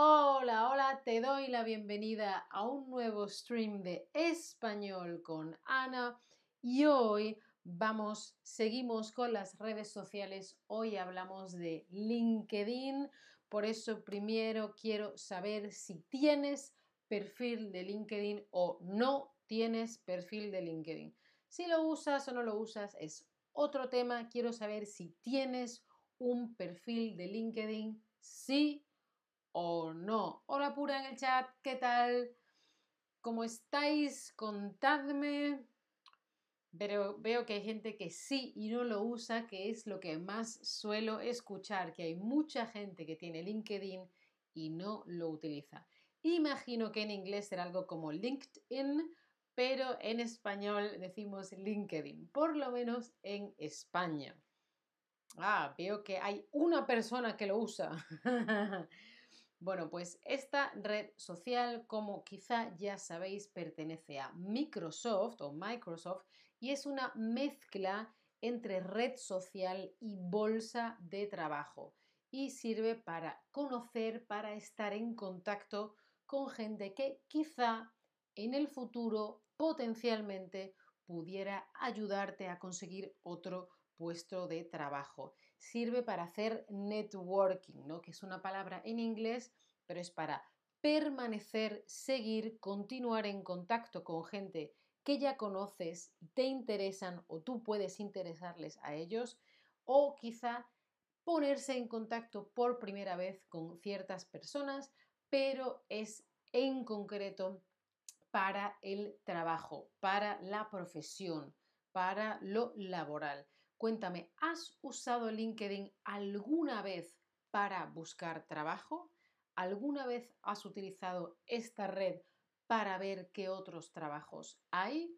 Hola, hola, te doy la bienvenida a un nuevo stream de español con Ana y hoy vamos, seguimos con las redes sociales. Hoy hablamos de LinkedIn, por eso primero quiero saber si tienes perfil de LinkedIn o no tienes perfil de LinkedIn. Si lo usas o no lo usas es otro tema. Quiero saber si tienes un perfil de LinkedIn, sí o no. Hola pura en el chat, ¿qué tal? ¿Cómo estáis? Contadme. Pero veo que hay gente que sí y no lo usa, que es lo que más suelo escuchar, que hay mucha gente que tiene LinkedIn y no lo utiliza. Imagino que en inglés será algo como LinkedIn, pero en español decimos LinkedIn, por lo menos en España. Ah, veo que hay una persona que lo usa. Bueno, pues esta red social, como quizá ya sabéis, pertenece a Microsoft o Microsoft y es una mezcla entre red social y bolsa de trabajo y sirve para conocer, para estar en contacto con gente que quizá en el futuro potencialmente pudiera ayudarte a conseguir otro puesto de trabajo sirve para hacer networking, ¿no? que es una palabra en inglés, pero es para permanecer, seguir, continuar en contacto con gente que ya conoces, te interesan o tú puedes interesarles a ellos, o quizá ponerse en contacto por primera vez con ciertas personas, pero es en concreto para el trabajo, para la profesión, para lo laboral. Cuéntame, ¿has usado LinkedIn alguna vez para buscar trabajo? ¿Alguna vez has utilizado esta red para ver qué otros trabajos hay?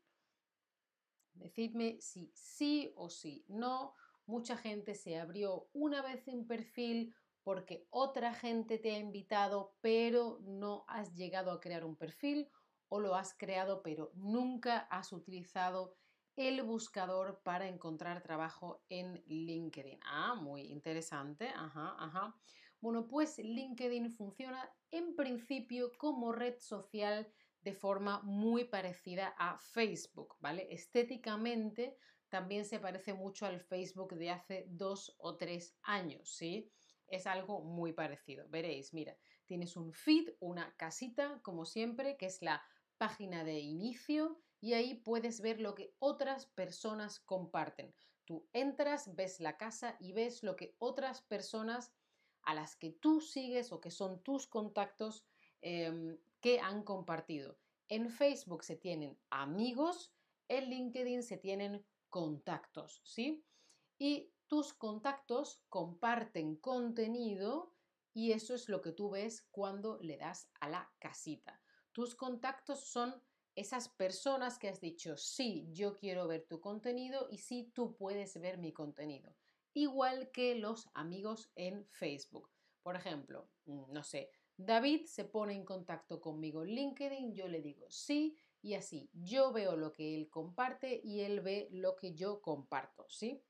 Decidme si sí o si no. Mucha gente se abrió una vez un perfil porque otra gente te ha invitado, pero no has llegado a crear un perfil o lo has creado, pero nunca has utilizado el buscador para encontrar trabajo en LinkedIn. Ah, muy interesante. Ajá, ajá. Bueno, pues LinkedIn funciona en principio como red social de forma muy parecida a Facebook, ¿vale? Estéticamente también se parece mucho al Facebook de hace dos o tres años, ¿sí? Es algo muy parecido. Veréis, mira, tienes un feed, una casita, como siempre, que es la página de inicio y ahí puedes ver lo que otras personas comparten. Tú entras, ves la casa y ves lo que otras personas a las que tú sigues o que son tus contactos em, que han compartido. En Facebook se tienen amigos, en LinkedIn se tienen contactos, ¿sí? Y tus contactos comparten contenido y eso es lo que tú ves cuando le das a la casita. Tus contactos son esas personas que has dicho, sí, yo quiero ver tu contenido y sí, tú puedes ver mi contenido. Igual que los amigos en Facebook. Por ejemplo, mm, no sé, David se pone en contacto conmigo en LinkedIn, yo le digo sí y así. Yo veo lo que él comparte y él ve lo que yo comparto, ¿sí?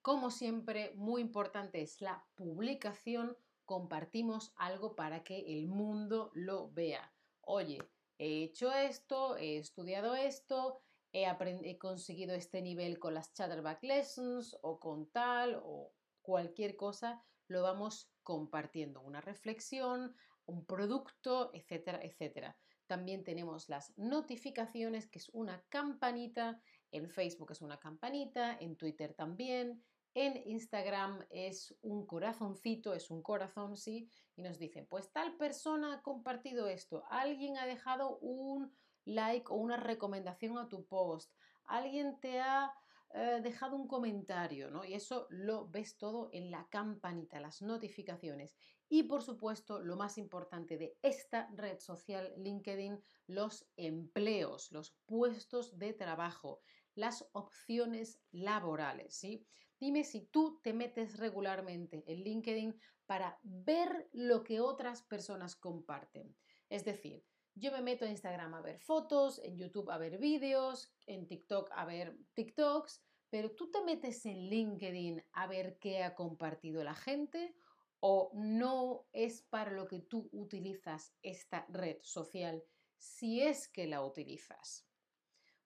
Como siempre, muy importante es la publicación. Compartimos algo para que el mundo lo vea. Oye, he hecho esto, he estudiado esto, he, conseguido este nivel con las Chatterback Lessons o con tal o cualquier cosa, lo vamos compartiendo. Una reflexión, un producto, etcétera, etcétera. También tenemos las notificaciones, que es una campanita. En Facebook es una campanita, en Twitter también, en Instagram es un corazoncito, es un corazón, sí, y nos dicen, pues tal persona ha compartido esto, alguien ha dejado un like o una recomendación a tu post, alguien te ha eh, dejado un comentario, ¿no? Y eso lo ves todo en la campanita, las notificaciones. Y por supuesto, lo más importante de esta red social LinkedIn, los empleos, los puestos de trabajo, las opciones laborales, ¿sí? Dime si tú te metes regularmente en LinkedIn para ver lo que otras personas comparten. Es decir, yo me meto en Instagram a ver fotos, en YouTube a ver vídeos, en TikTok a ver TikToks, pero tú te metes en LinkedIn a ver qué ha compartido la gente o no es para lo que tú utilizas esta red social si es que la utilizas.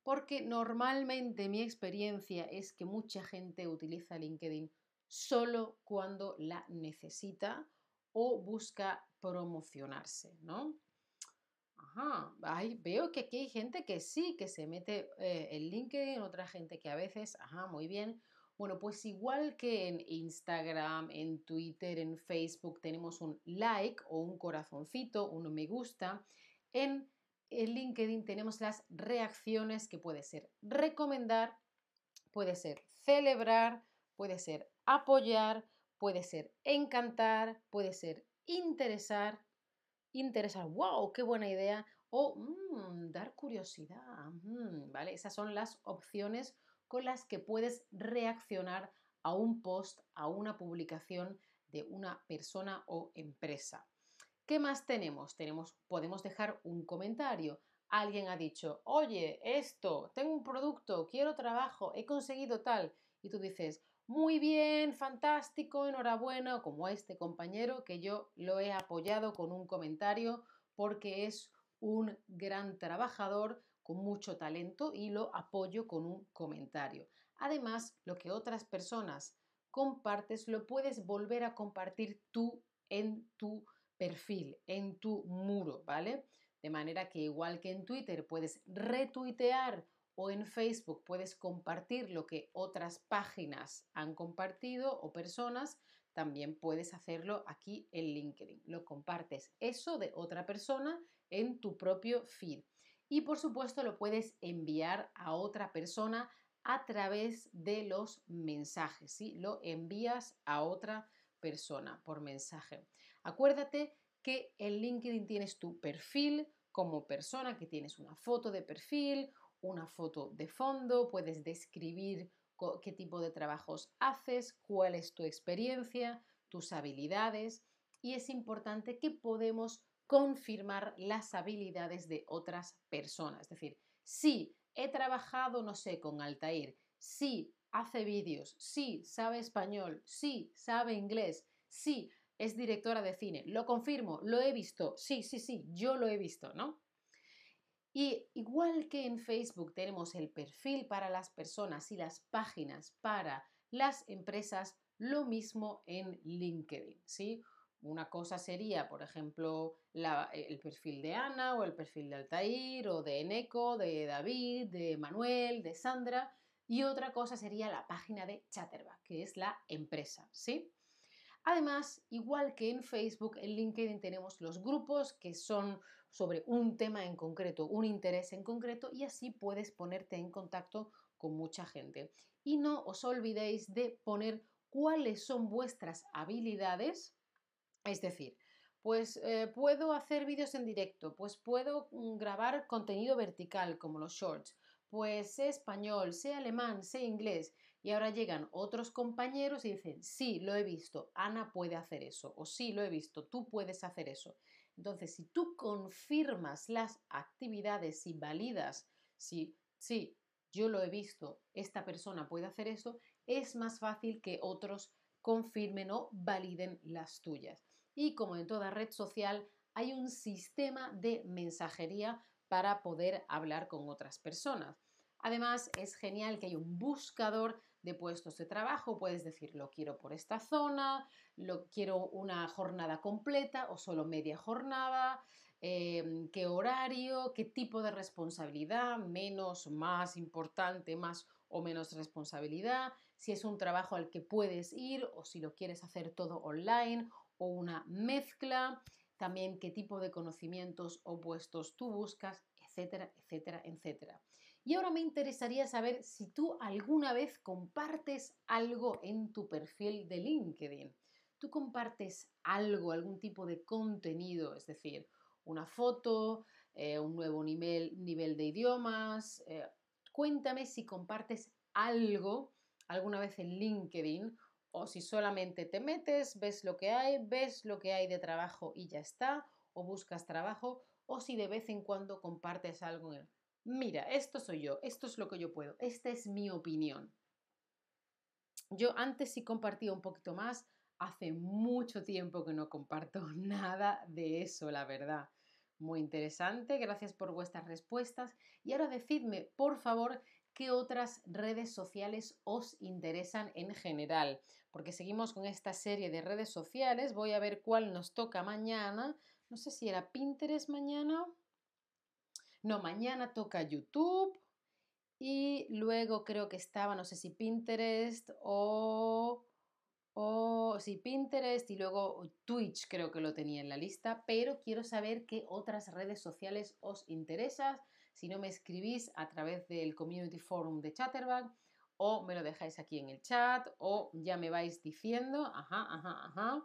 Porque normalmente mi experiencia es que mucha gente utiliza LinkedIn solo cuando la necesita o busca promocionarse, ¿no? Ajá, veo que aquí hay gente que sí, que se mete eh, en LinkedIn, otra gente que a veces, ajá, muy bien. Bueno, pues igual que en Instagram, en Twitter, en Facebook tenemos un like o un corazoncito, un me gusta, en en LinkedIn tenemos las reacciones que puede ser recomendar, puede ser celebrar, puede ser apoyar, puede ser encantar, puede ser interesar, interesar, wow, qué buena idea, o mm, dar curiosidad, mm, ¿vale? Esas son las opciones con las que puedes reaccionar a un post, a una publicación de una persona o empresa. ¿Qué más tenemos? tenemos? Podemos dejar un comentario. Alguien ha dicho, oye, esto, tengo un producto, quiero trabajo, he conseguido tal. Y tú dices, muy bien, fantástico, enhorabuena, como a este compañero que yo lo he apoyado con un comentario porque es un gran trabajador con mucho talento y lo apoyo con un comentario. Además, lo que otras personas compartes lo puedes volver a compartir tú en tu perfil, en tu muro, ¿vale? De manera que igual que en Twitter puedes retuitear o en Facebook puedes compartir lo que otras páginas han compartido o personas, también puedes hacerlo aquí en LinkedIn. Lo compartes eso de otra persona en tu propio feed. Y por supuesto lo puedes enviar a otra persona a través de los mensajes, ¿sí? Lo envías a otra persona por mensaje. Acuérdate que en LinkedIn tienes tu perfil como persona, que tienes una foto de perfil, una foto de fondo, puedes describir qué tipo de trabajos haces, cuál es tu experiencia, tus habilidades y es importante que podemos confirmar las habilidades de otras personas. Es decir, si he trabajado, no sé, con Altair, si hace vídeos, si sabe español, si sabe inglés, si es directora de cine. Lo confirmo, lo he visto. Sí, sí, sí, yo lo he visto, ¿no? Y igual que en Facebook tenemos el perfil para las personas y las páginas para las empresas, lo mismo en LinkedIn, ¿sí? Una cosa sería, por ejemplo, el perfil de Ana o el perfil de Altair o de Eneco, de David, de Manuel, de Sandra. Y otra cosa sería la página de Chatterback, que es la empresa, ¿sí? Además, igual que en Facebook, en LinkedIn tenemos los grupos que son sobre un tema en concreto, un interés en concreto y así puedes ponerte en contacto con mucha gente. Y no os olvidéis de poner cuáles son vuestras habilidades, es decir, pues eh, puedo hacer vídeos en directo, pues puedo mm, grabar contenido vertical como los shorts, pues sé español, sé alemán, sé inglés. Y ahora llegan otros compañeros y dicen, sí, lo he visto, Ana puede hacer eso, o sí, lo he visto, tú puedes hacer eso. Entonces, si tú confirmas las actividades y validas, si, sí, yo lo he visto, esta persona puede hacer eso, es más fácil que otros confirmen o validen las tuyas. Y como en toda red social, hay un sistema de mensajería para poder hablar con otras personas. Además, es genial que hay un buscador de puestos de trabajo. Puedes decir, lo quiero por esta zona, lo quiero una jornada completa o solo media jornada, em, qué horario, qué tipo de responsabilidad, menos, más importante, más o menos responsabilidad, si es un trabajo al que puedes ir o si lo quieres hacer todo online o una mezcla, también qué tipo de conocimientos o puestos tú buscas, etcétera, etcétera, etcétera. Y ahora me interesaría saber si tú alguna vez compartes algo en tu perfil de LinkedIn. Tú compartes algo, algún tipo de contenido, es decir, una foto, eh, un nuevo nivel, de idiomas. Eh, cuéntame si compartes algo alguna vez en LinkedIn o si solamente te metes, ves lo que hay, ves lo que hay de trabajo y ya está, o buscas trabajo, o si de vez en cuando compartes algo en mira, esto soy yo, esto es lo que yo puedo, esta es mi opinión. Yo antes sí compartía un poquito más, Hace mucho tiempo que no comparto nada de eso, la verdad. Muy interesante, gracias por vuestras respuestas. Y ahora decidme, por favor, qué otras redes sociales os interesan en general, porque seguimos con esta serie de redes sociales. Voy a ver cuál nos toca mañana. No sé si era Pinterest mañana. No, mañana toca YouTube. Y luego creo que estaba, no sé si Pinterest o o sí, Pinterest y luego Twitch creo que lo tenía en la lista, pero quiero saber qué otras redes sociales os interesan. Si no me escribís a través del Community Forum de Chatterbug o me lo dejáis aquí en el chat o ya me vais diciendo, ajá, ajá, ajá.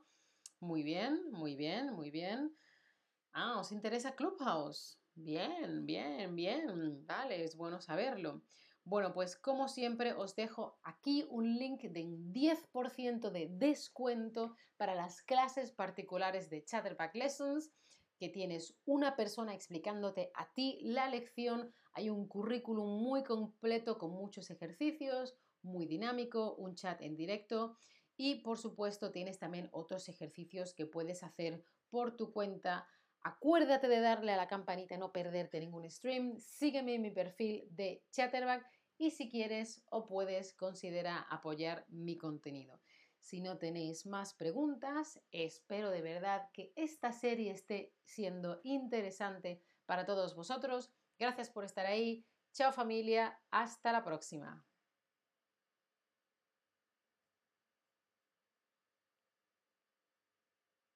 Muy bien, muy bien, muy bien. Ah, os interesa Clubhouse. Bien, bien, bien. Vale, es bueno saberlo. Bueno, pues como siempre os dejo aquí un link de 10% de descuento para las clases particulares de Chatterback Lessons, que tienes una persona explicándote a ti la lección. Hay un currículum muy completo con muchos ejercicios, muy dinámico, un chat en directo y por supuesto tienes también otros ejercicios que puedes hacer por tu cuenta. Acuérdate de darle a la campanita y no perderte ningún stream. Sígueme en mi perfil de Chatterback y si quieres o puedes considera apoyar mi contenido. Si no tenéis más preguntas, espero de verdad que esta serie esté siendo interesante para todos vosotros. Gracias por estar ahí. Chao familia, hasta la próxima.